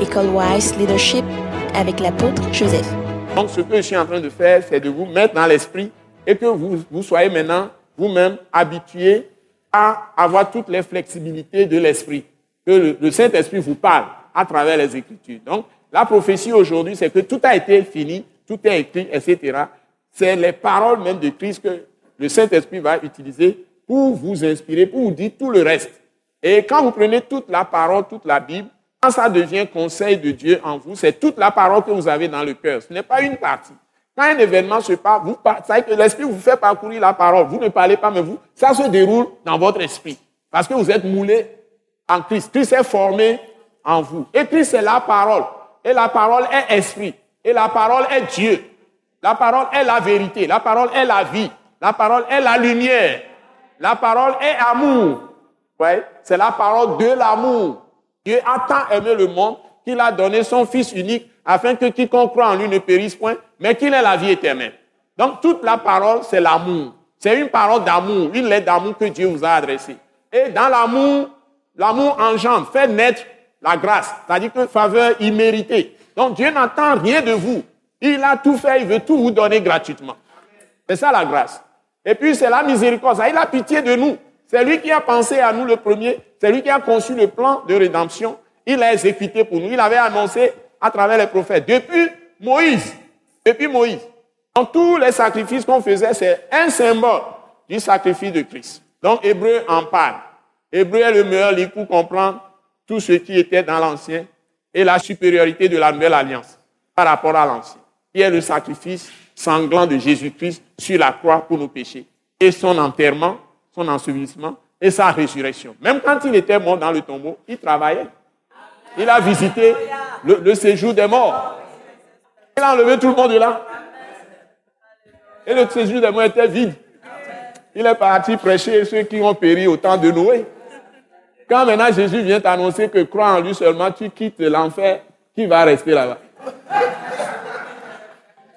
École Wise Leadership avec l'apôtre Joseph. Donc, ce que je suis en train de faire, c'est de vous mettre dans l'esprit et que vous, vous soyez maintenant vous-même habitués à avoir toutes les flexibilités de l'esprit. Que le, le Saint-Esprit vous parle à travers les Écritures. Donc, la prophétie aujourd'hui, c'est que tout a été fini, tout est écrit, etc. C'est les paroles même de Christ que le Saint-Esprit va utiliser pour vous inspirer, pour vous dire tout le reste. Et quand vous prenez toute la parole, toute la Bible, quand ça devient conseil de Dieu en vous, c'est toute la parole que vous avez dans le cœur. Ce n'est pas une partie. Quand un événement se passe, vous savez que l'esprit vous fait parcourir la parole. Vous ne parlez pas, mais vous, ça se déroule dans votre esprit. Parce que vous êtes moulé en Christ. Christ est formé en vous. Et Christ, c'est la parole. Et la parole est esprit. Et la parole est Dieu. La parole est la vérité. La parole est la vie. La parole est la lumière. La parole est amour. Ouais, c'est la parole de l'amour. Dieu a tant aimé le monde qu'il a donné son Fils unique afin que quiconque croit en lui ne périsse point, mais qu'il ait la vie éternelle. Donc toute la parole, c'est l'amour. C'est une parole d'amour, une lettre d'amour que Dieu vous a adressée. Et dans l'amour, l'amour engendre, fait naître la grâce, c'est-à-dire que faveur imméritée. Donc Dieu n'attend rien de vous. Il a tout fait, il veut tout vous donner gratuitement. C'est ça la grâce. Et puis c'est la miséricorde, il a pitié de nous. C'est lui qui a pensé à nous le premier, c'est lui qui a conçu le plan de rédemption. Il l'a exécuté pour nous. Il avait annoncé à travers les prophètes. Depuis Moïse, depuis Moïse, dans tous les sacrifices qu'on faisait, c'est un symbole du sacrifice de Christ. Donc Hébreu en parle. Hébreu est le meilleur livre pour comprendre tout ce qui était dans l'Ancien et la supériorité de la nouvelle alliance par rapport à l'Ancien, qui est le sacrifice sanglant de Jésus-Christ sur la croix pour nos péchés, et son enterrement, son ensevelissement et sa résurrection. Même quand il était mort dans le tombeau, il travaillait. Il a visité le, séjour des morts. Il a enlevé tout le monde de là. Et le séjour des morts était vide. Il est parti prêcher ceux qui ont péri au temps de Noé. Quand maintenant Jésus vient t'annoncer que crois en lui seulement, tu quittes l'enfer, qui va rester là-bas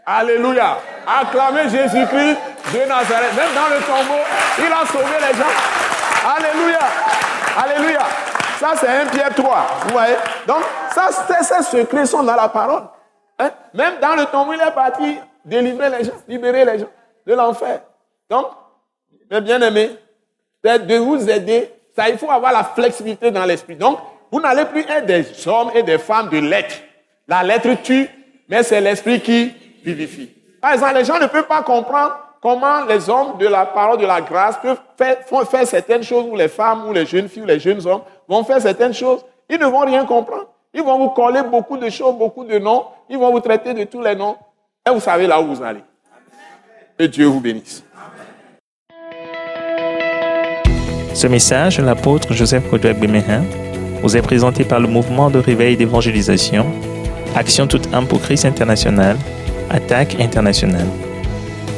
Alléluia. Acclamez Jésus-Christ de Nazareth. Même dans le tombeau, il a sauvé les gens. Alléluia. Alléluia. Ça, c'est un Pierre 3. Vous voyez Donc, ça, ces secrets sont dans la parole. Hein? Même dans le tombeau, il est parti délivrer les gens, libérer les gens de l'enfer. Donc, mes bien-aimés, c'est de vous aider. Ça, il faut avoir la flexibilité dans l'esprit. Donc, vous n'allez plus être des hommes et des femmes de lettres. La lettre tue, mais c'est l'esprit qui vivifie. Par exemple, les gens ne peuvent pas comprendre comment les hommes de la parole de la grâce peuvent faire, certaines choses, ou les femmes, ou les jeunes filles, ou les jeunes hommes vont faire certaines choses. Ils ne vont rien comprendre. Ils vont vous coller beaucoup de choses, beaucoup de noms. Ils vont vous traiter de tous les noms. Et vous savez là où vous allez. Et Dieu vous bénisse. Ce message de l'apôtre Joseph Kodouak Bemehin vous est présenté par le mouvement de réveil d'évangélisation, Action toute âme pour Christ international, Attaque internationale.